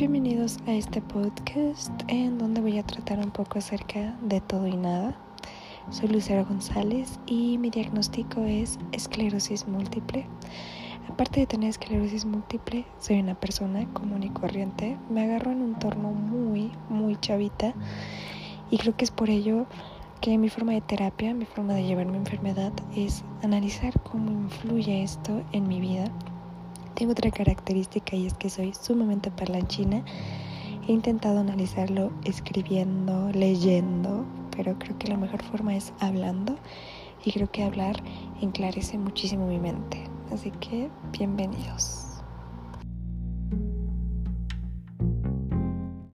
Bienvenidos a este podcast en donde voy a tratar un poco acerca de todo y nada. Soy Lucero González y mi diagnóstico es esclerosis múltiple. Aparte de tener esclerosis múltiple, soy una persona común y corriente. Me agarro en un entorno muy, muy chavita y creo que es por ello que mi forma de terapia, mi forma de llevar mi enfermedad es analizar cómo influye esto en mi vida tengo otra característica y es que soy sumamente parlanchina. He intentado analizarlo escribiendo, leyendo, pero creo que la mejor forma es hablando y creo que hablar enclarece muchísimo mi mente. Así que bienvenidos.